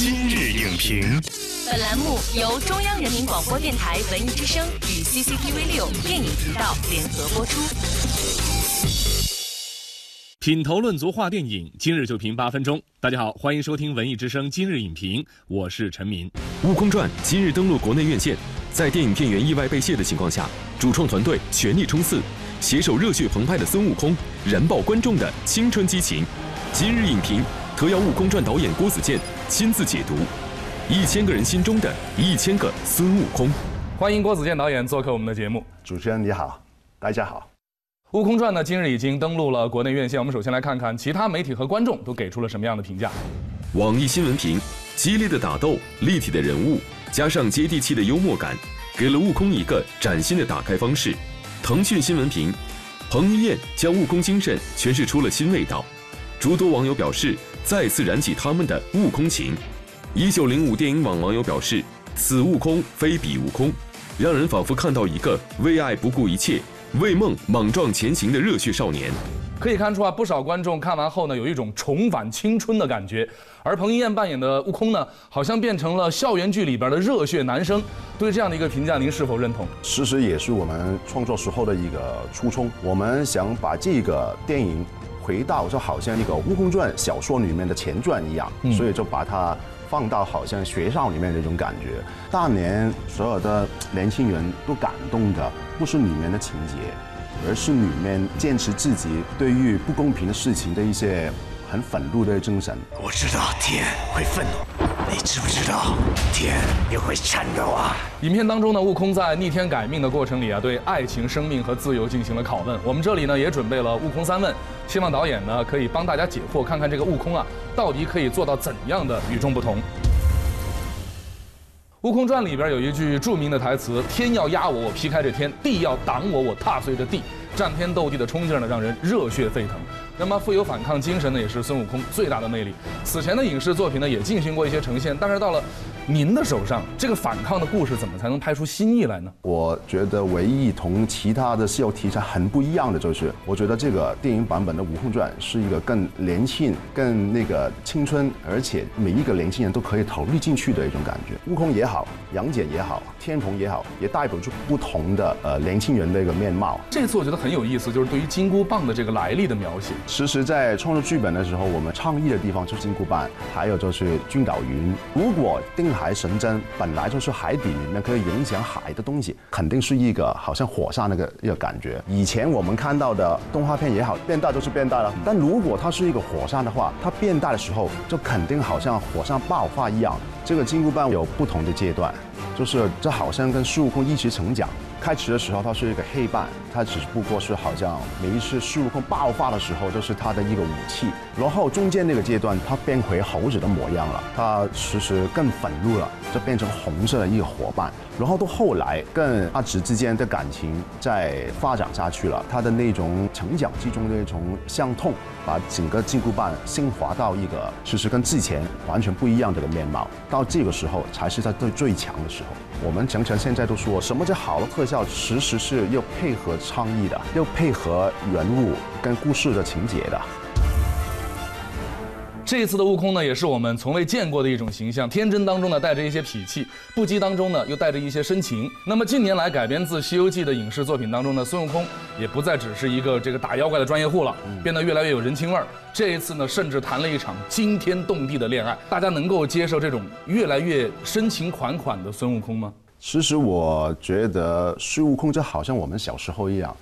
今日影评，本栏目由中央人民广播电台文艺之声与 CCTV 六电影频道联合播出。品头论足话电影，今日就评八分钟。大家好，欢迎收听文艺之声今日影评，我是陈明。《悟空传》今日登陆国内院线，在电影片源意外被卸的情况下，主创团队全力冲刺，携手热血澎湃的孙悟空，燃爆观众的青春激情。今日影评特邀《悟空传》导演郭子健亲自解读一千个人心中的一千个孙悟空。欢迎郭子健导演做客我们的节目。主持人你好，大家好。《悟空传》呢，今日已经登陆了国内院线。我们首先来看看其他媒体和观众都给出了什么样的评价。网易新闻评：激烈的打斗、立体的人物，加上接地气的幽默感，给了悟空一个崭新的打开方式。腾讯新闻评：彭于晏将悟空精神诠释出了新味道。诸多网友表示，再次燃起他们的悟空情。一九零五电影网网友表示，此悟空非彼悟空，让人仿佛看到一个为爱不顾一切。为梦莽撞前行的热血少年，可以看出啊，不少观众看完后呢，有一种重返青春的感觉。而彭于晏扮演的悟空呢，好像变成了校园剧里边的热血男生。对这样的一个评价，您是否认同？其实也是我们创作时候的一个初衷，我们想把这个电影回到就好像那个《悟空传》小说里面的前传一样，嗯、所以就把它。放到好像学校里面那种感觉，当年所有的年轻人都感动的不是里面的情节，而是里面坚持自己对于不公平的事情的一些很愤怒的精神。我知道天会愤怒，你知不知道天也会颤抖啊？影片当中呢，悟空在逆天改命的过程里啊，对爱情、生命和自由进行了拷问。我们这里呢也准备了悟空三问，希望导演呢可以帮大家解惑，看看这个悟空啊到底可以做到怎样的与众不同。《悟空传》里边有一句著名的台词：“天要压我，我劈开这天；地要挡我，我踏碎这地。”战天斗地的冲劲呢，让人热血沸腾。那么富有反抗精神呢，也是孙悟空最大的魅力。此前的影视作品呢，也进行过一些呈现，但是到了您的手上，这个反抗的故事怎么才能拍出新意来呢？我觉得唯一同其他的西游题材很不一样的就是，我觉得这个电影版本的《悟空传》是一个更年轻、更那个青春，而且每一个年轻人都可以投入进去的一种感觉。悟空也好，杨戬也好，天蓬也好，也代表出不同的呃年轻人的一个面貌。这次我觉得很有意思，就是对于金箍棒的这个来历的描写。其实，在创作剧本的时候，我们倡议的地方就是金箍棒，还有就是君岛云。如果定海神针本来就是海底里面可以影响海的东西，肯定是一个好像火山那个一个感觉。以前我们看到的动画片也好，变大就是变大了。但如果它是一个火山的话，它变大的时候就肯定好像火山爆发一样。这个金箍棒有不同的阶段，就是这好像跟孙悟空一起成长。开始的时候，它是一个黑棒，它只不过是好像每一次孙悟空爆发的时候，就是他的一个武器。然后中间那个阶段，他变回猴子的模样了，他其实更愤怒了，就变成红色的一个伙伴。然后到后来，跟阿紫之间的感情在发展下去了，他的那种成长之中的那种相痛，把整个金箍棒升华到一个其实跟之前完全不一样的一个面貌。到这个时候，才是他最最强的时候。我们常常现在都说什么叫好的特效，其实是要配合创意的，要配合人物跟故事的情节的。这一次的悟空呢，也是我们从未见过的一种形象，天真当中呢带着一些痞气，不羁当中呢又带着一些深情。那么近年来改编自《西游记》的影视作品当中呢，孙悟空也不再只是一个这个打妖怪的专业户了，变得越来越有人情味儿。这一次呢，甚至谈了一场惊天动地的恋爱。大家能够接受这种越来越深情款款的孙悟空吗？其实我觉得孙悟空就好像我们小时候一样。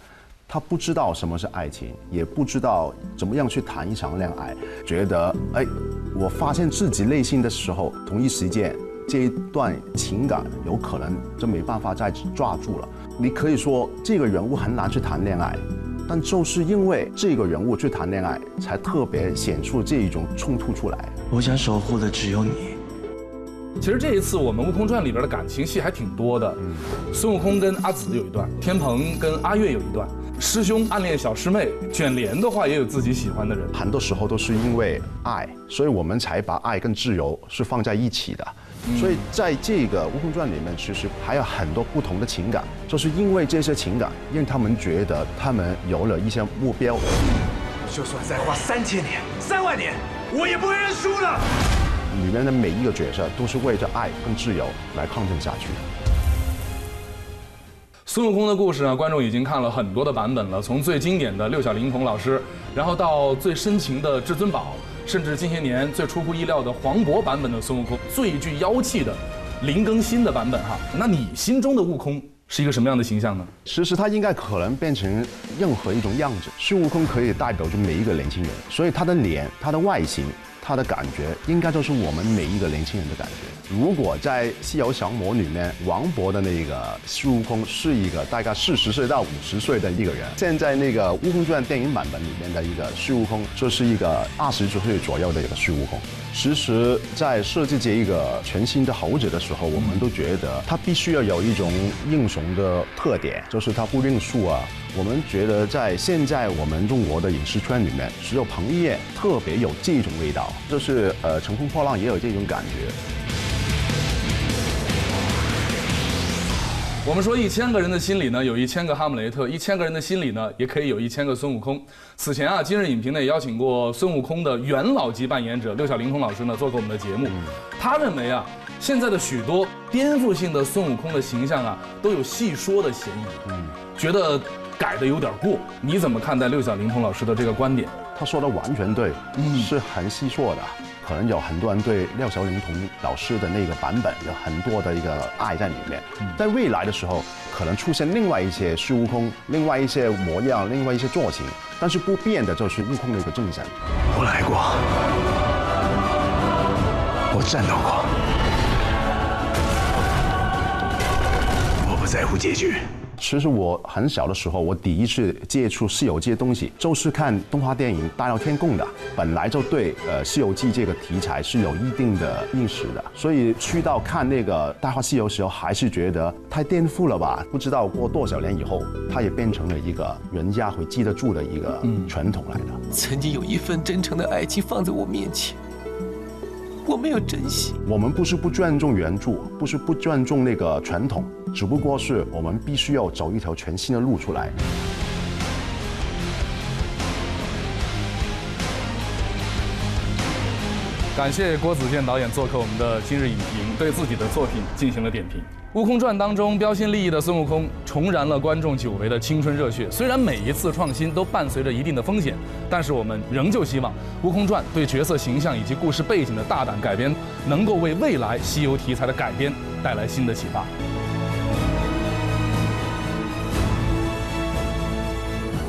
他不知道什么是爱情，也不知道怎么样去谈一场恋爱。觉得哎，我发现自己内心的时候，同一时间这一段情感有可能就没办法再抓住了。你可以说这个人物很难去谈恋爱，但就是因为这个人物去谈恋爱，才特别显出这一种冲突出来。我想守护的只有你。其实这一次我们《悟空传》里边的感情戏还挺多的，嗯，孙悟空跟阿紫有一段，天蓬跟阿月有一段，师兄暗恋小师妹，卷帘的话也有自己喜欢的人。很多时候都是因为爱，所以我们才把爱跟自由是放在一起的。所以在这个《悟空传》里面，其实还有很多不同的情感，就是因为这些情感，让他们觉得他们有了一些目标。就算再花三千年、三万年，我也不会认输的。里面的每一个角色都是为着爱跟自由来抗争下去。孙悟空的故事呢，观众已经看了很多的版本了，从最经典的六小龄童老师，然后到最深情的至尊宝，甚至近些年最出乎意料的黄渤版本的孙悟空，最具妖气的林更新的版本哈。那你心中的悟空是一个什么样的形象呢？其实他应该可能变成任何一种样子。孙悟空可以代表着每一个年轻人，所以他的脸、他的外形、他的感觉，应该就是我们每一个年轻人的感觉。如果在《西游降魔》里面，王勃的那个孙悟空是一个大概四十岁到五十岁的一个人，现在那个《悟空传》电影版本里面的一个孙悟空，就是一个二十多岁左右的一个孙悟空。其实，在设计这一个全新的猴子的时候，我们都觉得他必须要有一种英雄的特点，就是他不认输啊。我们觉得在现在我们中国的影视圈里面，只有彭于晏特别有这种味道，就是呃《乘风破浪》也有这种感觉。我们说一千个人的心里呢，有一千个哈姆雷特；一千个人的心里呢，也可以有一千个孙悟空。此前啊，今日影评呢也邀请过孙悟空的元老级扮演者六小龄童老师呢做过我们的节目。他认为啊，现在的许多颠覆性的孙悟空的形象啊，都有戏说的嫌疑。嗯，觉得改的有点过。你怎么看待六小龄童老师的这个观点？他说的完全对，嗯，是很细说的。可能有很多人对廖小龄童老师的那个版本有很多的一个爱在里面，在未来的时候可能出现另外一些孙悟空，另外一些模样，另外一些造型，但是不变的就是悟空的一个精神。我来过，我战斗过，我不在乎结局。其实我很小的时候，我第一次接触《西游记》的东西，就是看动画电影《大闹天宫》的。本来就对呃《西游记》这个题材是有一定的认识的，所以去到看那个《大话西游》时候，还是觉得太颠覆了吧？不知道过多少年以后，它也变成了一个人家会记得住的一个传统来的。曾经有一份真诚的爱情放在我面前。我没有珍惜。我们不是不尊重原著，不是不尊重那个传统，只不过是我们必须要走一条全新的路出来。感谢郭子健导演做客我们的今日影评，对自己的作品进行了点评。《悟空传》当中标新立异的孙悟空，重燃了观众久违的青春热血。虽然每一次创新都伴随着一定的风险，但是我们仍旧希望《悟空传》对角色形象以及故事背景的大胆改编，能够为未来西游题材的改编带来新的启发。